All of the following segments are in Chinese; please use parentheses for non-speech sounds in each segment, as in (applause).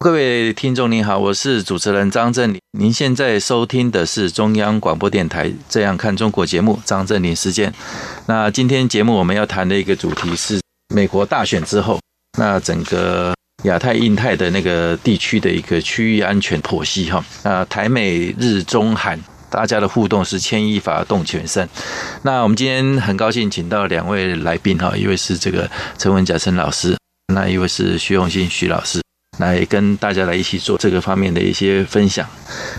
各位听众您好，我是主持人张振林。您现在收听的是中央广播电台《这样看中国》节目，张振林时间。那今天节目我们要谈的一个主题是美国大选之后，那整个亚太、印太的那个地区的一个区域安全剖析哈。那台美日中韩大家的互动是牵一发动全身。那我们今天很高兴请到两位来宾哈，一位是这个陈文甲陈老师，那一位是徐永新徐老师。来跟大家来一起做这个方面的一些分享。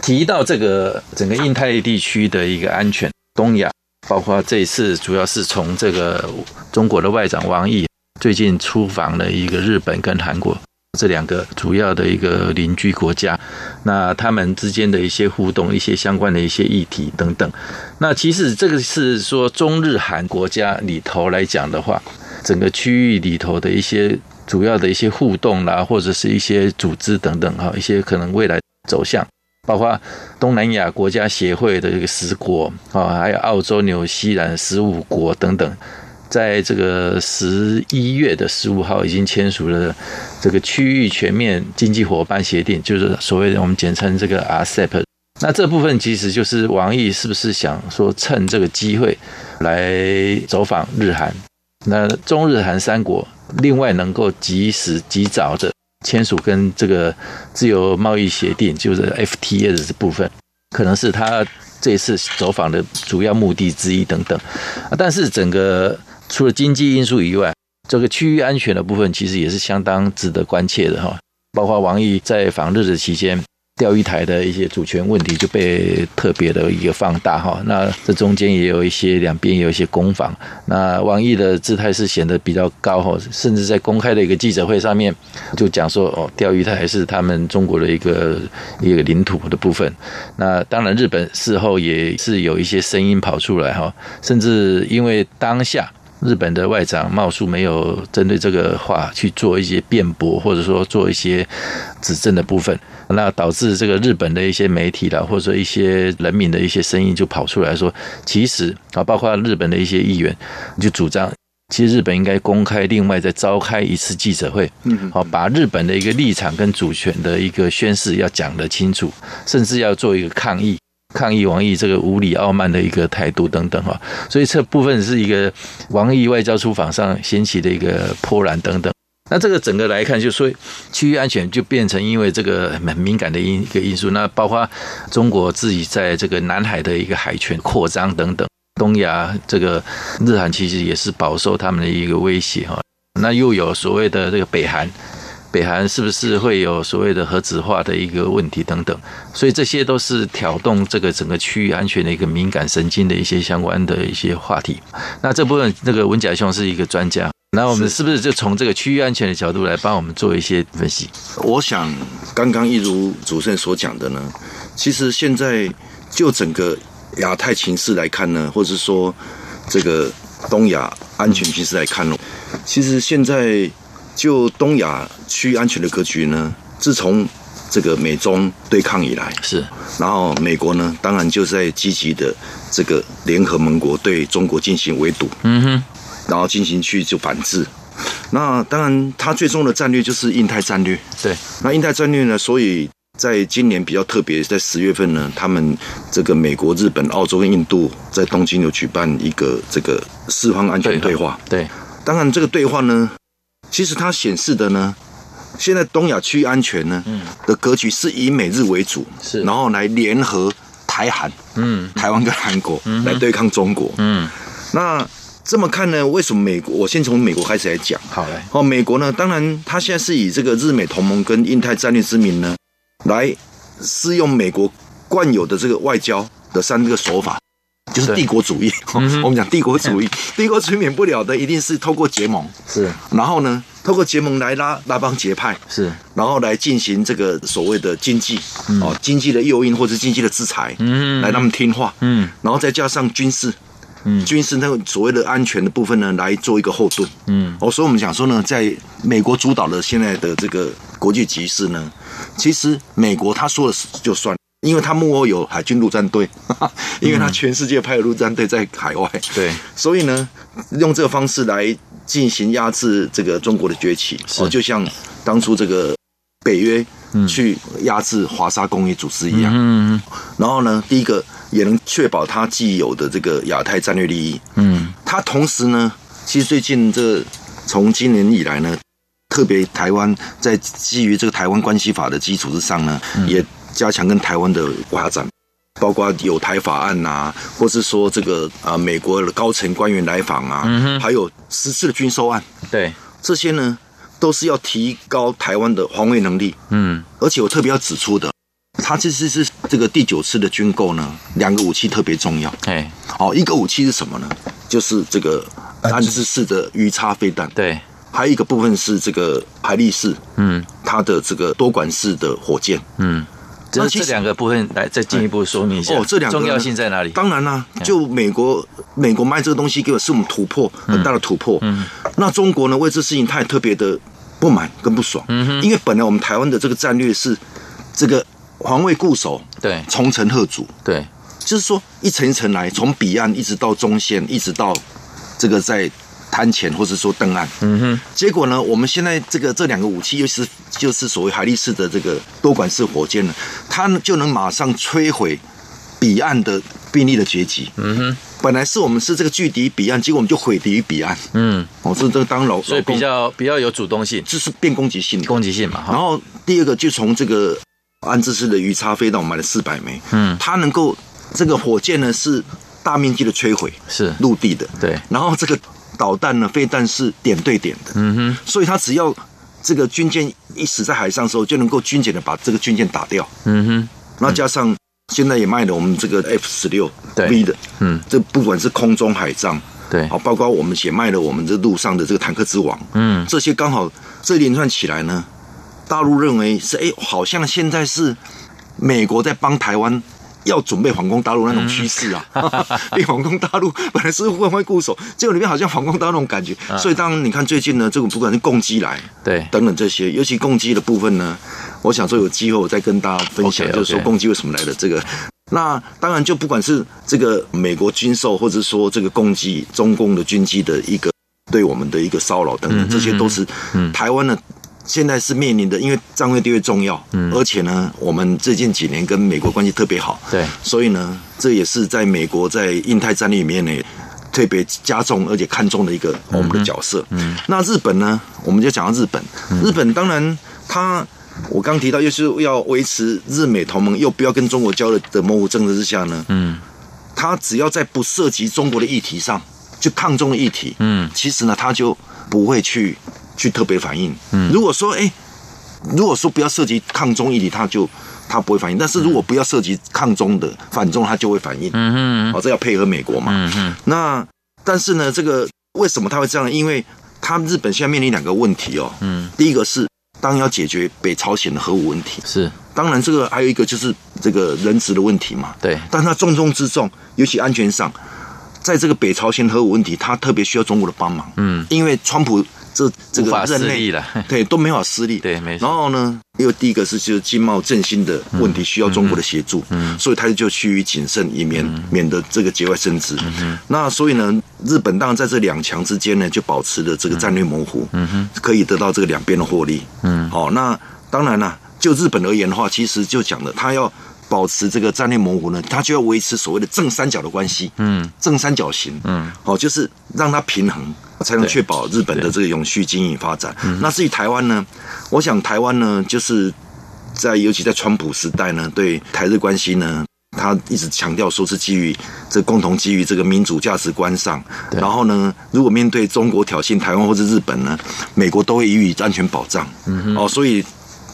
提到这个整个印太地区的一个安全，东亚包括这一次主要是从这个中国的外长王毅最近出访了一个日本跟韩国这两个主要的一个邻居国家，那他们之间的一些互动、一些相关的一些议题等等。那其实这个是说中日韩国家里头来讲的话，整个区域里头的一些。主要的一些互动啦，或者是一些组织等等哈，一些可能未来走向，包括东南亚国家协会的这个十国啊，还有澳洲、纽西兰十五国等等，在这个十一月的十五号已经签署了这个区域全面经济伙伴协定，就是所谓的我们简称这个 RCEP。那这部分其实就是王毅是不是想说趁这个机会来走访日韩？那中日韩三国。另外，能够及时、及早的签署跟这个自由贸易协定，就是 FTA 的这部分，可能是他这次走访的主要目的之一等等。但是，整个除了经济因素以外，这个区域安全的部分其实也是相当值得关切的哈。包括王毅在访日的期间。钓鱼台的一些主权问题就被特别的一个放大哈，那这中间也有一些两边有一些攻防，那王毅的姿态是显得比较高哈，甚至在公开的一个记者会上面就讲说哦，钓鱼台是他们中国的一个一个领土的部分。那当然，日本事后也是有一些声音跑出来哈，甚至因为当下日本的外长茂树没有针对这个话去做一些辩驳，或者说做一些指正的部分。那导致这个日本的一些媒体啦，或者说一些人民的一些声音就跑出来说，其实啊，包括日本的一些议员就主张，其实日本应该公开另外再召开一次记者会，嗯，好，把日本的一个立场跟主权的一个宣誓要讲得清楚，甚至要做一个抗议，抗议王毅这个无理傲慢的一个态度等等哈，所以这部分是一个王毅外交出访上掀起的一个波澜等等。那这个整个来看，就说区域安全就变成因为这个很敏感的因一个因素。那包括中国自己在这个南海的一个海权扩张等等，东亚这个日韩其实也是饱受他们的一个威胁哈。那又有所谓的这个北韩，北韩是不是会有所谓的核子化的一个问题等等？所以这些都是挑动这个整个区域安全的一个敏感神经的一些相关的一些话题。那这部分那个文甲兄是一个专家。(laughs) 那我们是不是就从这个区域安全的角度来帮我们做一些分析？我想，刚刚一如主持人所讲的呢，其实现在就整个亚太情势来看呢，或者说这个东亚安全情势来看呢，其实现在就东亚区域安全的格局呢，自从这个美中对抗以来，是，然后美国呢，当然就在积极的这个联合盟国对中国进行围堵，嗯哼。然后进行去就反制，那当然，它最终的战略就是印太战略。对，那印太战略呢？所以在今年比较特别，在十月份呢，他们这个美国、日本、澳洲跟印度在东京有举办一个这个四方安全对话。对，当然这个对话呢，其实它显示的呢，现在东亚区域安全呢嗯的格局是以美日为主，是，然后来联合台韩，嗯，台湾跟韩国嗯来对抗中国，嗯，那。这么看呢？为什么美国？我先从美国开始来讲。好嘞。哦，美国呢，当然，它现在是以这个日美同盟跟印太战略之名呢，来适用美国惯有的这个外交的三个手法，就是帝国主义。嗯、(laughs) 我们讲帝国主义，(laughs) 帝国主义免不了的一定是透过结盟，是，然后呢，透过结盟来拉拉帮结派，是，然后来进行这个所谓的经济，嗯、哦，经济的诱因或者经济的制裁，嗯，来让他们听话，嗯，然后再加上军事。嗯，军事那个所谓的安全的部分呢，来做一个后盾。嗯，哦，所以我们讲说呢，在美国主导的现在的这个国际局势呢，其实美国他说了就算，因为他幕后有海军陆战队，(laughs) 因为他全世界派的陆战队在海外。对，所以呢，用这个方式来进行压制这个中国的崛起。哦，就像当初这个北约去压制华沙工业组织一样。嗯嗯。然后呢，第一个。也能确保他既有的这个亚太战略利益。嗯，他同时呢，其实最近这从今年以来呢，特别台湾在基于这个台湾关系法的基础之上呢，嗯、也加强跟台湾的发展，包括有台法案呐、啊，或是说这个啊美国的高层官员来访啊，嗯、哼还有十次的军售案，对这些呢，都是要提高台湾的防卫能力。嗯，而且我特别要指出的。它这次是这个第九次的军购呢，两个武器特别重要。哎，哦，一个武器是什么呢？就是这个安置式的鱼叉飞弹。对，还有一个部分是这个海力士，嗯，它的这个多管式的火箭。嗯，这这两个部分来再进一步说明一下。哦，这两个重要性在哪里？当然啦、啊，就美国美国卖这个东西给我是我们突破很大的突破。嗯，那中国呢，为这事情他也特别的不满跟不爽。因为本来我们台湾的这个战略是这个。防卫固守，对，重层吓阻，对，就是说一层一层来，从彼岸一直到中线，一直到这个在滩前，或者说登岸。嗯哼。结果呢，我们现在这个这两个武器，又是就是所谓海力士的这个多管式火箭呢，它就能马上摧毁彼岸的兵力的阶级。嗯哼。本来是我们是这个拒敌彼岸，结果我们就毁敌于彼岸。嗯。我是这个当老，所以比较比较有主动性，就是变攻击性，攻击性嘛。然后第二个就从这个。安置式的鱼叉飞弹，我买了四百枚。嗯，它能够这个火箭呢是大面积的摧毁，是陆地的。对，然后这个导弹呢，飞弹是点对点的。嗯哼，所以它只要这个军舰一死在海上的时候，就能够精简的把这个军舰打掉。嗯哼，那加上现在也卖了我们这个 F 十六 V 的，嗯，这不管是空中海上，对，好，包括我们也卖了我们这路上的这个坦克之王。嗯，这些刚好这一连串起来呢。大陆认为是哎，好像现在是美国在帮台湾要准备反攻大陆那种趋势啊！(laughs) 因为反攻大陆 (laughs) 本来是会不会固守，结果里面好像反攻大陆那种感觉。所以当然你看最近呢，这个不管是共机来对等等这些，尤其共机的部分呢，我想说有机会我再跟大家分享，就是说共机为什么来的这个。那当然就不管是这个美国军售，或者说这个攻击中共的军机的一个对我们的一个骚扰等等，这些都是台湾的。现在是面临的，因为战略地位重要，嗯，而且呢，我们最近几年跟美国关系特别好，对，所以呢，这也是在美国在印太战略里面呢特别加重而且看重的一个我们的角色。嗯，那日本呢，我们就讲到日本，日本当然它，我刚提到又是要维持日美同盟，又不要跟中国交的的模糊政策之下呢，嗯，它只要在不涉及中国的议题上，就抗中的议题，嗯，其实呢，它就不会去。去特别反应。嗯，如果说，哎，如果说不要涉及抗中议题，他就他不会反应。但是如果不要涉及抗中的反中，他就会反应。嗯嗯，哦，这要配合美国嘛。嗯嗯。那但是呢，这个为什么他会这样？因为他日本现在面临两个问题哦。嗯。第一个是当然要解决北朝鲜的核武问题。是。当然，这个还有一个就是这个人质的问题嘛。对。但他重中之重，尤其安全上，在这个北朝鲜核武问题，他特别需要中国的帮忙。嗯。因为川普。这这个任内了，(laughs) 对都没法施力，(laughs) 对，没错。然后呢，因为第一个是就是经贸振兴的问题需要中国的协助，嗯，所以他就趋于谨慎，以免免得这个节外生枝。那所以呢，日本当然在这两强之间呢，就保持了这个战略模糊，嗯哼，可以得到这个两边的获利，嗯，好。那当然了，就日本而言的话，其实就讲了，他要保持这个战略模糊呢，它就要维持所谓的正三角的关系，嗯，正三角形，嗯，好，就是让它平衡。才能确保日本的这个永续经营发展。那至于台湾呢？我想台湾呢，就是在尤其在川普时代呢，对台日关系呢，他一直强调说是基于这共同基于这个民主价值观上。然后呢，如果面对中国挑衅台湾或者日本呢，美国都会予以安全保障。嗯哦，所以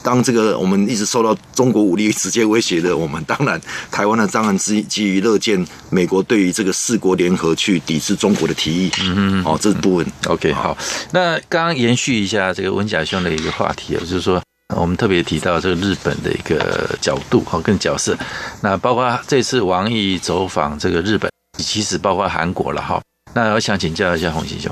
当这个我们一直受到中国武力直接威胁的，我们当然台湾呢，当然基基于乐见美国对于这个四国联合去抵制中国的提议。嗯嗯，哦，这是部分。OK，好。那刚刚延续一下这个文甲兄的一个话题啊，就是说我们特别提到这个日本的一个角度哈，跟角色。那包括这次王毅走访这个日本，其实包括韩国了哈。那我想请教一下浤馨兄，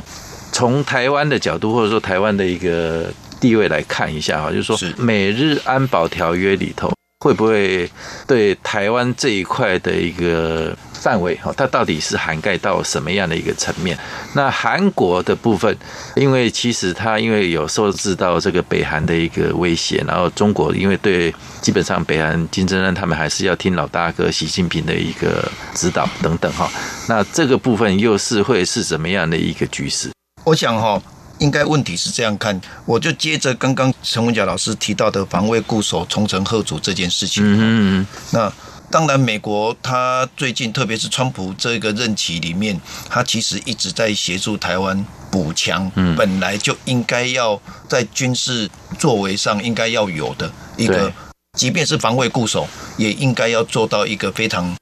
从台湾的角度，或者说台湾的一个地位来看一下哈，就是说美日安保条约里头会不会对台湾这一块的一个范围哈，它到底是涵盖到什么样的一个层面？那韩国的部分，因为其实它因为有受制到这个北韩的一个威胁，然后中国因为对基本上北韩金正恩他们还是要听老大哥习近平的一个指导等等哈，那这个部分又是会是怎么样的一个局势？我想哈。应该问题是这样看，我就接着刚刚陈文甲老师提到的防卫固守、重陈贺主这件事情。嗯嗯。那当然，美国他最近，特别是川普这个任期里面，他其实一直在协助台湾补强，本来就应该要在军事作为上应该要有的一个，即便是防卫固守，也应该要做到一个非常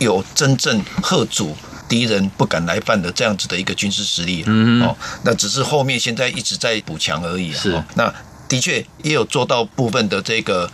有真正贺祖。敌人不敢来犯的这样子的一个军事实力，嗯哦，那只是后面现在一直在补强而已，是。那的确也有做到部分的这个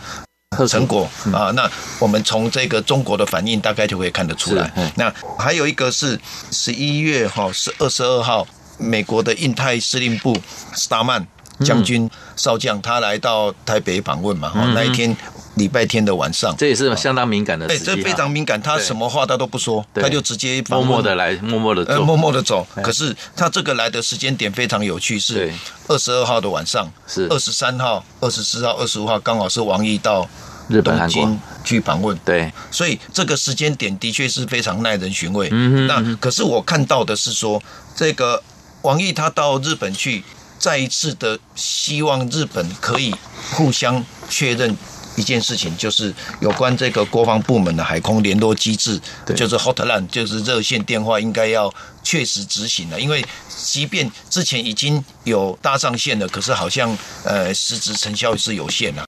成果啊。那我们从这个中国的反应大概就可以看得出来。那还有一个是十一月哈是二十二号，美国的印太司令部斯达曼将军少将他来到台北访问嘛，哈那一天。礼拜天的晚上，这也是相当敏感的事。对，这非常敏感。他什么话他都不说，他就直接默默的来，默默的走，默默的走。可是他这个来的时间点非常有趣，是二十二号的晚上，是二十三号、二十四号、二十五号，刚好是王毅到东京去访问。对，所以这个时间点的确是非常耐人寻味。嗯嗯。那可是我看到的是说，这个王毅他到日本去，再一次的希望日本可以互相确认。一件事情就是有关这个国防部门的海空联络机制，就是 hotline，就是热线电话，应该要确实执行了。因为即便之前已经有搭上线了，可是好像呃实质成效是有限啊。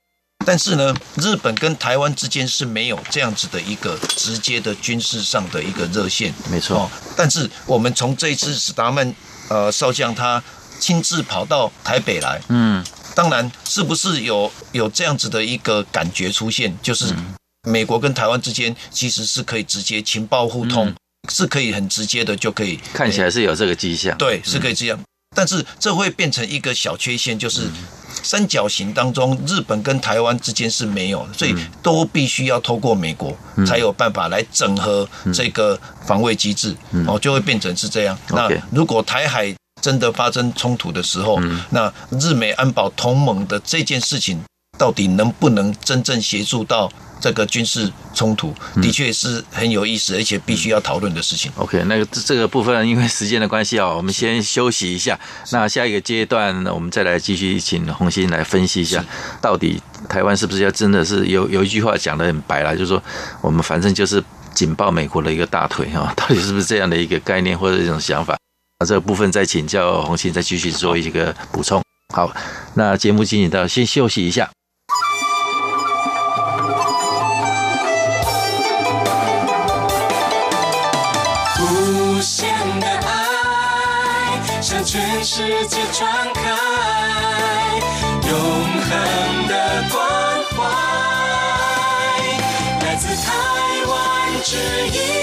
但是呢，日本跟台湾之间是没有这样子的一个直接的军事上的一个热线，没错。但是我们从这一次史达曼呃少将他亲自跑到台北来，嗯。当然是不是有有这样子的一个感觉出现，就是美国跟台湾之间其实是可以直接情报互通，嗯、是可以很直接的就可以看起来是有这个迹象，对，是可以这样。嗯、但是这会变成一个小缺陷，就是三角形当中日本跟台湾之间是没有，所以都必须要透过美国才有办法来整合这个防卫机制，哦，就会变成是这样。那如果台海真的发生冲突的时候，嗯、那日美安保同盟的这件事情，到底能不能真正协助到这个军事冲突，的确是很有意思，而且必须要讨论的事情。OK，那个这个部分因为时间的关系啊，我们先休息一下。那下一个阶段，我们再来继续请红星来分析一下，到底台湾是不是要真的是有有一句话讲的很白了，就是说我们反正就是紧抱美国的一个大腿啊，到底是不是这样的一个概念或者一种想法？这个部分再请教红星，再继续做一个补充。好，那节目进行到先休息一下。无限的爱向全世界传开，永恒的关怀来自台湾之音。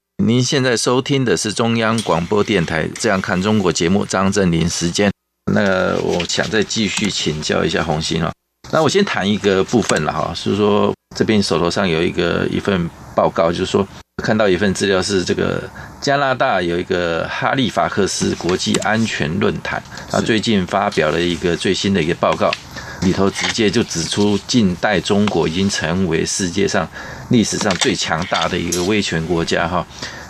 您现在收听的是中央广播电台《这样看中国》节目，张振林时间。那我想再继续请教一下鸿兴啊。那我先谈一个部分了哈，是说这边手头上有一个一份报告，就是说看到一份资料是这个加拿大有一个哈利法克斯国际安全论坛，他最近发表了一个最新的一个报告。里头直接就指出，近代中国已经成为世界上历史上最强大的一个威权国家哈。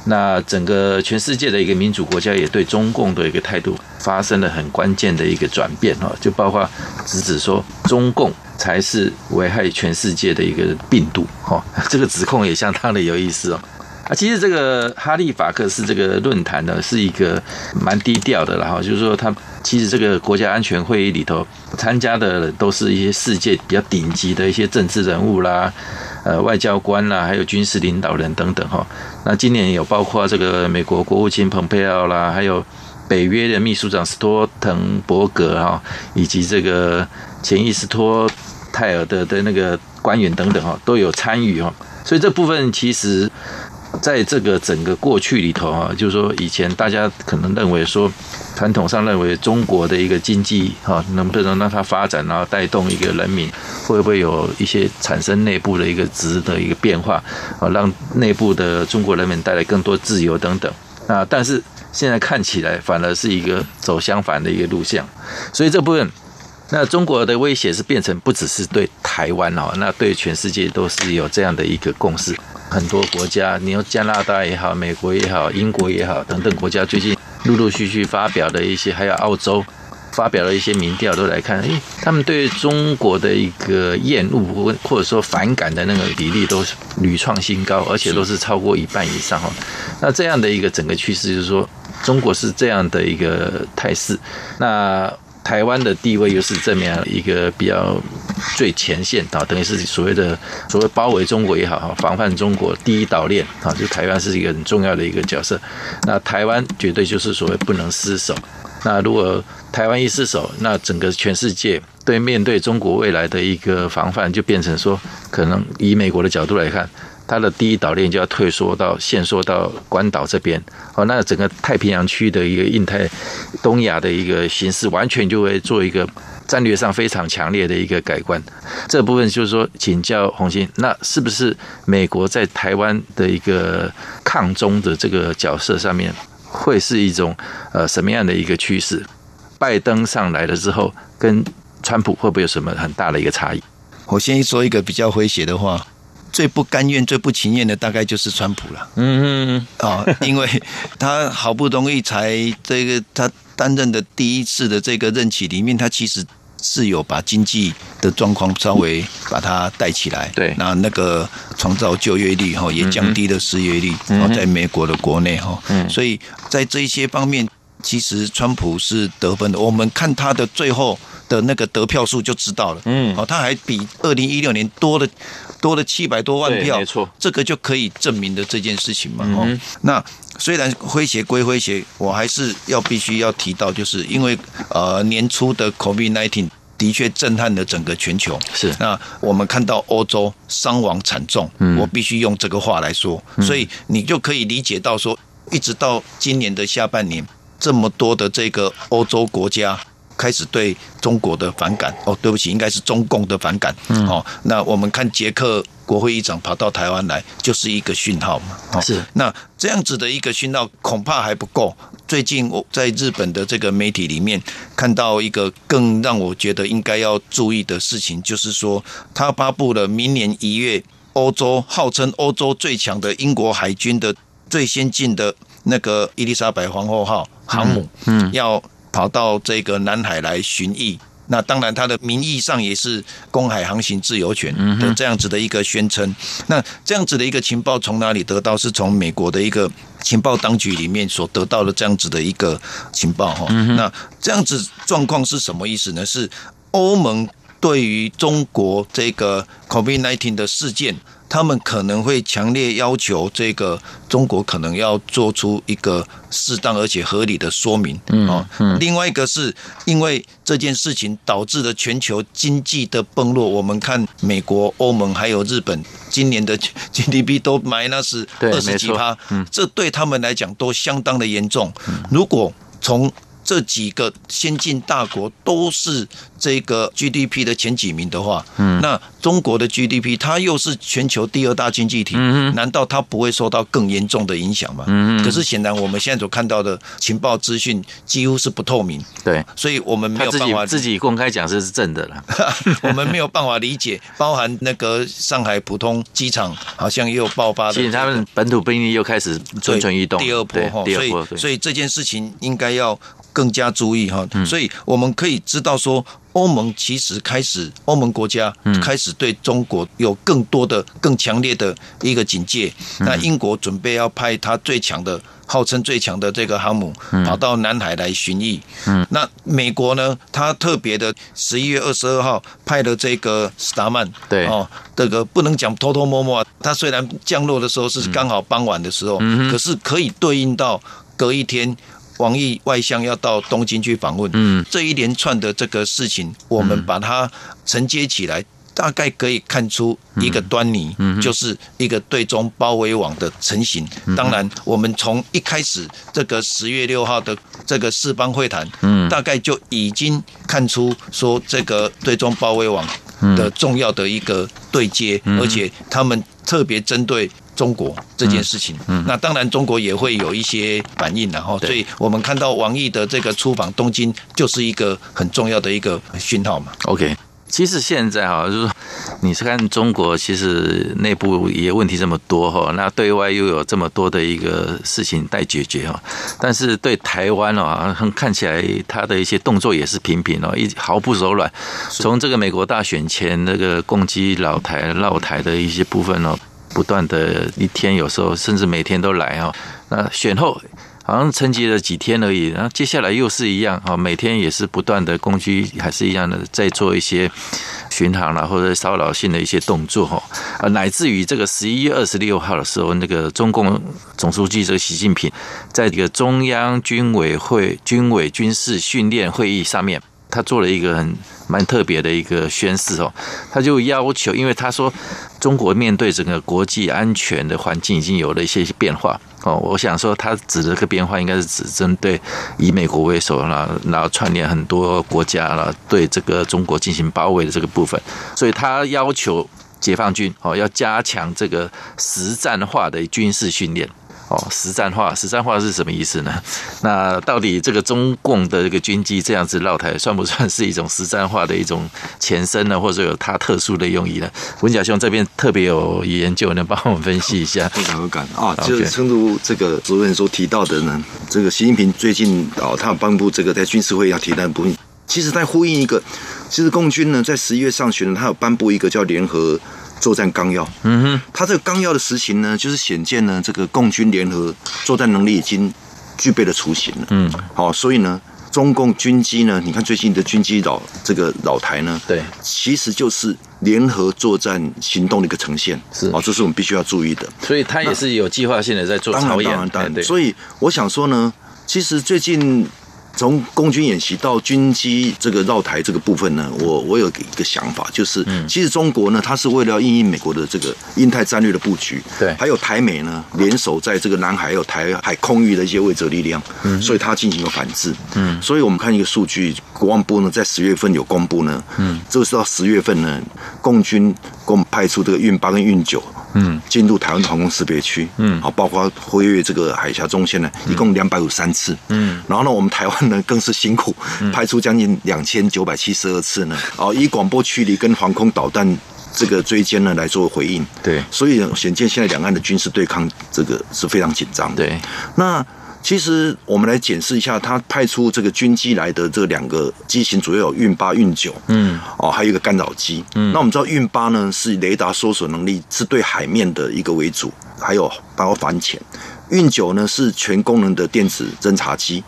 那整个全世界的一个民主国家也对中共的一个态度发生了很关键的一个转变哈，就包括直指说中共才是危害全世界的一个病毒哈。(laughs) 这个指控也相当的有意思哦。啊，其实这个哈利法克斯这个论坛呢，是一个蛮低调的，然后就是说，他其实这个国家安全会议里头参加的都是一些世界比较顶级的一些政治人物啦，呃，外交官啦，还有军事领导人等等哈。那今年有包括这个美国国务卿蓬佩奥啦，还有北约的秘书长斯托滕伯格哈，以及这个前伊斯托泰尔的的那个官员等等哈，都有参与哈。所以这部分其实。在这个整个过去里头啊，就是说以前大家可能认为说，传统上认为中国的一个经济哈，能不能让它发展，然后带动一个人民，会不会有一些产生内部的一个值的一个变化啊，让内部的中国人民带来更多自由等等啊，但是现在看起来反而是一个走相反的一个路线，所以这部分。那中国的威胁是变成不只是对台湾哦，那对全世界都是有这样的一个共识。很多国家，你说加拿大也好，美国也好，英国也好，等等国家最近陆陆续续发表的一些，还有澳洲发表了一些民调，都来看，诶，他们对中国的一个厌恶或者说反感的那个比例都是屡创新高，而且都是超过一半以上哈。那这样的一个整个趋势就是说，中国是这样的一个态势。那台湾的地位又是这么样一个比较最前线啊，等于是所谓的所谓包围中国也好，防范中国第一岛链啊，就台湾是一个很重要的一个角色。那台湾绝对就是所谓不能失守。那如果台湾一失守，那整个全世界对面对中国未来的一个防范，就变成说，可能以美国的角度来看。它的第一岛链就要退缩到限缩到关岛这边，哦，那整个太平洋区的一个印太、东亚的一个形势，完全就会做一个战略上非常强烈的一个改观。这部分就是说，请教红星，那是不是美国在台湾的一个抗中的这个角色上面，会是一种呃什么样的一个趋势？拜登上来了之后，跟川普会不会有什么很大的一个差异？我先说一个比较诙谐的话。最不甘愿、最不情愿的，大概就是川普了。嗯嗯啊，因为他好不容易才这个他担任的第一次的这个任期里面，他其实是有把经济的状况稍微把它带起来。对，那那个创造就业率哈，也降低了失业率。嗯，在美国的国内哈，嗯，所以在这一些方面，其实川普是得分的。我们看他的最后的那个得票数就知道了。嗯，哦，他还比二零一六年多了。多了七百多万票，没错，这个就可以证明的这件事情嘛。哦、嗯，那虽然诙谐归诙谐，我还是要必须要提到，就是因为呃年初的 COVID-19 的确震撼了整个全球。是，那我们看到欧洲伤亡惨重，嗯，我必须用这个话来说，所以你就可以理解到说，一直到今年的下半年，这么多的这个欧洲国家。开始对中国的反感哦，对不起，应该是中共的反感。嗯，好，那我们看捷克国会议长跑到台湾来，就是一个讯号嘛。是，那这样子的一个讯号恐怕还不够。最近我在日本的这个媒体里面看到一个更让我觉得应该要注意的事情，就是说他发布了明年一月欧洲号称欧洲最强的英国海军的最先进的那个伊丽莎白皇后号航母，嗯，要。跑到这个南海来巡弋，那当然他的名义上也是公海航行自由权的这样子的一个宣称。那这样子的一个情报从哪里得到？是从美国的一个情报当局里面所得到的这样子的一个情报哈。那这样子状况是什么意思呢？是欧盟对于中国这个 COVID-19 的事件。他们可能会强烈要求这个中国可能要做出一个适当而且合理的说明。嗯嗯。另外一个是因为这件事情导致了全球经济的崩落。我们看美国、欧盟还有日本今年的 (laughs) GDP 都 minus 二十几趴，嗯，这对他们来讲都相当的严重。如果从这几个先进大国都是这个 GDP 的前几名的话，嗯，那中国的 GDP 它又是全球第二大经济体，嗯，难道它不会受到更严重的影响吗？嗯，可是显然我们现在所看到的情报资讯几乎是不透明，对，所以我们没有办法自己，自己公开讲这是正的了，(laughs) 我们没有办法理解，(laughs) 包含那个上海浦东机场好像也有爆发的，其实他们本土病例又开始蠢蠢欲动，第二波，第二波，所以所以这件事情应该要。更加注意哈，所以我们可以知道说，欧盟其实开始，欧盟国家开始对中国有更多的、更强烈的一个警戒。那英国准备要派他最强的，号称最强的这个航母跑到南海来巡弋。那美国呢，他特别的十一月二十二号派了这个史达曼，对。哦，这个不能讲偷偷摸摸，他虽然降落的时候是刚好傍晚的时候，可是可以对应到隔一天。王毅外相要到东京去访问，嗯，这一连串的这个事情，我们把它承接起来，大概可以看出一个端倪，嗯。就是一个对中包围网的成型。当然，我们从一开始这个十月六号的这个四方会谈，嗯，大概就已经看出说这个对中包围网的重要的一个对接，而且他们特别针对。中国这件事情，嗯，那当然中国也会有一些反应，然后，所以我们看到王毅的这个出访东京，就是一个很重要的一个讯号嘛。OK，其实现在哈，就是你是看中国，其实内部也问题这么多哈，那对外又有这么多的一个事情待解决哈，但是对台湾哦，看起来他的一些动作也是频频哦，一毫不手软。从这个美国大选前那个攻击老台、绕台的一些部分哦。不断的一天，有时候甚至每天都来哦。那选后好像沉寂了几天而已，然后接下来又是一样啊，每天也是不断的攻击，还是一样的在做一些巡航啦，或者骚扰性的一些动作哈。啊，乃至于这个十一月二十六号的时候，那个中共总书记这个习近平，在这个中央军委会军委军事训练会议上面，他做了一个很。蛮特别的一个宣示哦，他就要求，因为他说中国面对整个国际安全的环境已经有了一些变化哦，我想说他指的这个变化应该是指针对以美国为首，然后然后串联很多国家了，对这个中国进行包围的这个部分，所以他要求解放军哦要加强这个实战化的军事训练。哦，实战化，实战化是什么意思呢？(laughs) 那到底这个中共的这个军机这样子绕台，算不算是一种实战化的一种前身呢？或者有它特殊的用意呢？文甲兄这边特别有研究，能帮我们分析一下？非常有感啊！就是正如这个主任所提到的呢，这个习近平最近哦，他有颁布这个在军事会议要提到的部分，其实在呼应一个，其实共军呢在十一月上旬呢，他有颁布一个叫联合。作战纲要，嗯哼，它这个纲要的实行呢，就是显见呢，这个共军联合作战能力已经具备了雏形了，嗯，好，所以呢，中共军机呢，你看最近的军机老这个老台呢，对，其实就是联合作战行动的一个呈现，是，哦，这是我们必须要注意的，所以它也是有计划性的在做操演，当然，当然，对，所以我想说呢，其实最近。从空军演习到军机这个绕台这个部分呢，我我有一个想法，就是其实中国呢，它是为了要应应美国的这个印太战略的布局，对，还有台美呢联手在这个南海还有台海空域的一些位置力量，嗯，所以它进行了反制，嗯，所以我们看一个数据，国防部呢在十月份有公布呢，嗯，这个是到十月份呢，共军给我们派出这个运八跟运九。嗯，进入台湾防空识别区，嗯，好，包括飞越这个海峡中线呢，一共两百五十三次，嗯，然后呢，我们台湾呢更是辛苦，派出将近两千九百七十二次呢，哦，以广播驱离跟防空导弹这个追歼呢来做回应，对，所以显见现在两岸的军事对抗这个是非常紧张的，对，那。其实我们来检视一下，他派出这个军机来的这两个机型，主要有运八、运九，嗯，哦，还有一个干扰机，嗯，那我们知道运八呢是雷达搜索能力是对海面的一个为主，还有包括反潜；运九呢是全功能的电子侦察机，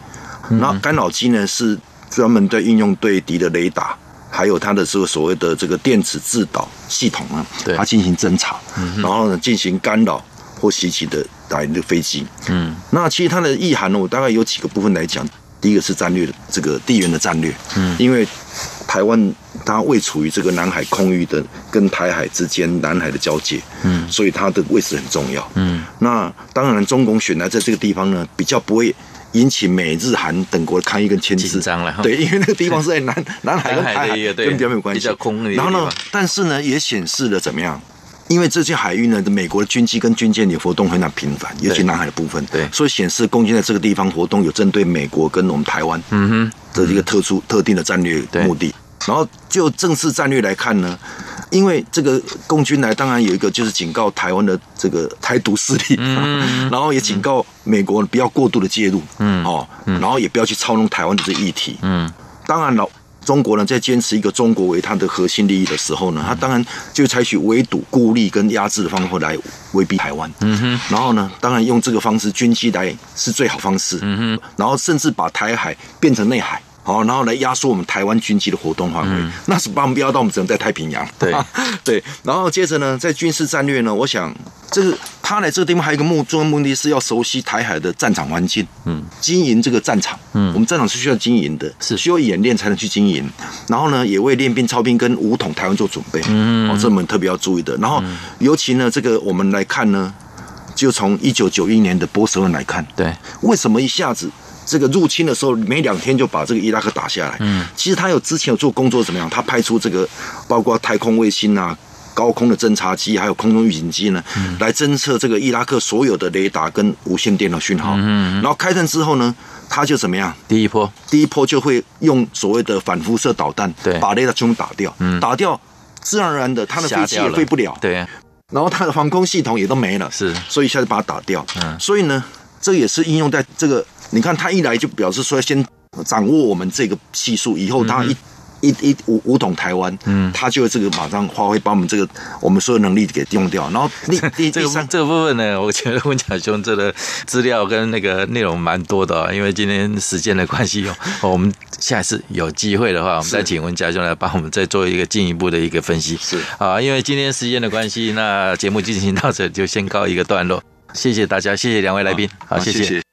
那干扰机呢是专门对应用对敌的雷达还有它的这个所谓的这个电子制导系统呢，对，它进行侦察，嗯、然后呢进行干扰或袭击的来的飞机。嗯，那其实它的意涵呢，我大概有几个部分来讲。第一个是战略的这个地缘的战略，嗯，因为台湾它位处于这个南海空域的跟台海之间，南海的交界，嗯，所以它的位置很重要，嗯。那当然，中共选来在这个地方呢，比较不会引起美日韩等国的抗议跟牵制，紧张了，对，因为那个地方是在南 (laughs) 南海跟台海跟比较没有关系，比较空。然后呢，但是呢，也显示了怎么样？因为这些海域呢，美国的军机跟军舰的活动非常频繁，尤其南海的部分，对，所以显示共军在这个地方活动有针对美国跟我们台湾，嗯哼，的一个特殊特定的战略目的。然后就正式战略来看呢，因为这个共军来，当然有一个就是警告台湾的这个台独势力，嗯，(laughs) 然后也警告美国不要过度的介入，嗯，哦，然后也不要去操弄台湾的这个议题，嗯，当然了。中国呢，在坚持一个中国为它的核心利益的时候呢，它当然就采取围堵、孤立跟压制的方法来威逼台湾。嗯哼。然后呢，当然用这个方式，军机来是最好方式。嗯哼。然后甚至把台海变成内海。好，然后来压缩我们台湾军机的活动范围，嗯、那是把我们标到我们只能在太平洋。对。(laughs) 对，然后接着呢，在军事战略呢，我想这个他来这个地方还有一个目重要目的是要熟悉台海的战场环境，嗯，经营这个战场，嗯，我们战场是需要经营的，是。需要演练才能去经营。然后呢，也为练兵、操兵跟武统台湾做准备，嗯，哦，这我们特别要注意的。然后尤其呢，这个我们来看呢，就从一九九一年的波斯湾来看，对，为什么一下子？这个入侵的时候，没两天就把这个伊拉克打下来。嗯，其实他有之前有做工作怎么样？他派出这个包括太空卫星啊、高空的侦察机，还有空中预警机呢，嗯、来侦测这个伊拉克所有的雷达跟无线电的讯号。嗯，然后开战之后呢，他就怎么样？第一波，第一波就会用所谓的反辐射导弹，对，把雷达全部打掉。嗯，打掉，自然而然的，他的飞机也飞不了。对，然后他的防空系统也都没了。是，所以一下就把它打掉。嗯，所以呢，这也是应用在这个。你看他一来就表示说先掌握我们这个系数，以后他一、嗯、一一武武统台湾，嗯，他就这个马上发挥把我们这个我们所有能力给用掉。然后第 (laughs) 第第三这个部分呢，我觉得温甲兄这个资料跟那个内容蛮多的，因为今天时间的关系哦，我们下一次有机会的话，我们再请温甲兄来帮我们再做一个进一步的一个分析。是啊，因为今天时间的关系，那节目进行到这就先告一个段落。谢谢大家，谢谢两位来宾，好，谢谢。谢谢